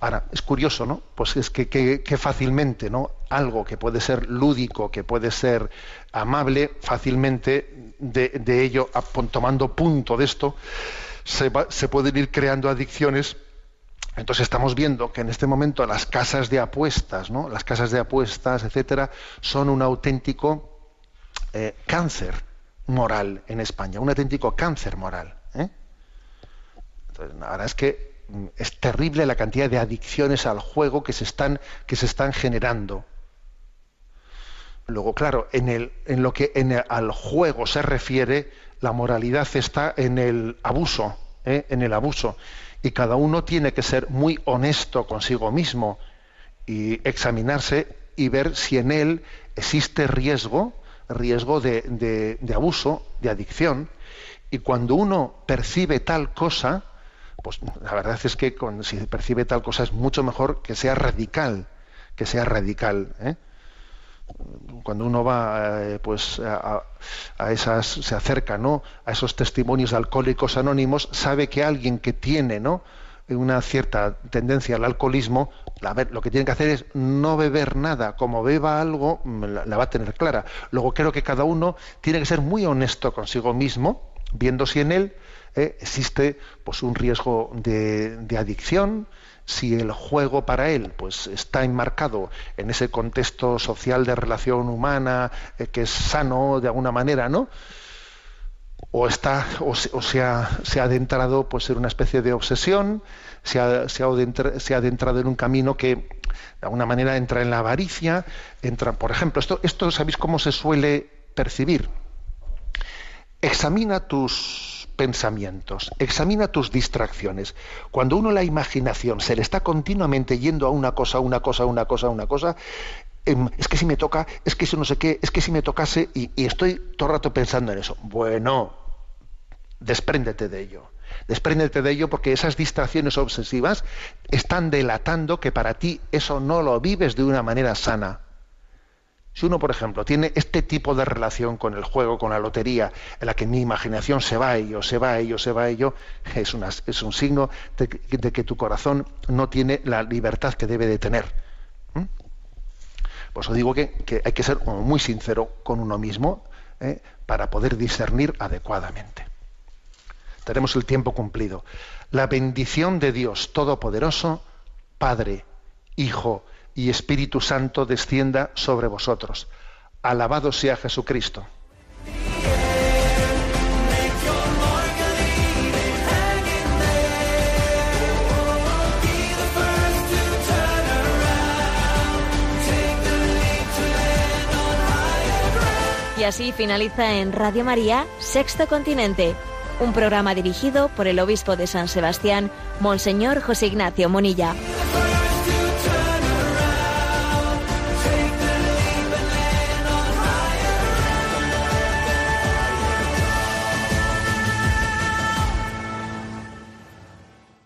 Ahora, es curioso, ¿no? Pues es que, fácilmente, ¿no? Algo que puede ser lúdico, que puede ser amable, fácilmente de, ello, tomando punto de esto, se, pueden ir creando adicciones. Entonces estamos viendo que en este momento las casas de apuestas, ¿no? Las casas de apuestas, etcétera, son un auténtico eh, cáncer moral en España, un auténtico cáncer moral. ¿eh? Entonces, verdad es que es terrible la cantidad de adicciones al juego que se están, que se están generando. Luego, claro, en, el, en lo que en el- al juego se refiere, la moralidad está en el abuso, ¿eh? en el abuso. Y cada uno tiene que ser muy honesto consigo mismo y examinarse y ver si en él existe riesgo, riesgo de, de- de abuso, de adicción. Y cuando uno percibe tal cosa, pues la verdad es que con- si percibe tal cosa es mucho mejor que sea radical, que sea radical. ¿eh? cuando uno va eh, pues a, esas se acerca no a esos testimonios alcohólicos anónimos sabe que alguien que tiene no una cierta tendencia al alcoholismo la lo que tiene que hacer es no beber nada como beba algo mm, la, la va a tener clara luego creo que cada uno tiene que ser muy honesto consigo mismo viendo si en él eh, existe pues un riesgo de, de adicción. Si el juego para él pues está enmarcado en ese contexto social de relación humana eh, que es sano de alguna manera no o está o se, ha, se ha adentrado pues en una especie de obsesión se ha, se ha adentrado en un camino que de alguna manera entra en la avaricia entra por ejemplo esto esto sabéis cómo se suele percibir examina tus pensamientos, examina tus distracciones. Cuando uno la imaginación se le está continuamente yendo a una cosa, una cosa, una cosa, una cosa, em, es que si me toca, es que si no sé qué, es que si me tocase y, y estoy todo el rato pensando en eso. Bueno, despréndete de ello. Despréndete de ello porque esas distracciones obsesivas están delatando que para ti eso no lo vives de una manera sana. Si uno, por ejemplo, tiene este tipo de relación con el juego, con la lotería, en la que mi imaginación se va a ello, se va a ello, se va a ello, es, un signo de, que- tu corazón no tiene la libertad que debe de tener. ¿Mm? Pues os digo que, hay que ser muy sincero con uno mismo ¿eh? para poder discernir adecuadamente. Tenemos el tiempo cumplido. La bendición de Dios Todopoderoso, Padre, Hijo y Espíritu Santo descienda sobre vosotros. Alabado sea Jesucristo. Y así finaliza en Radio María, Sexto Continente, un programa dirigido por el obispo de San Sebastián, Monseñor José Ignacio Monilla.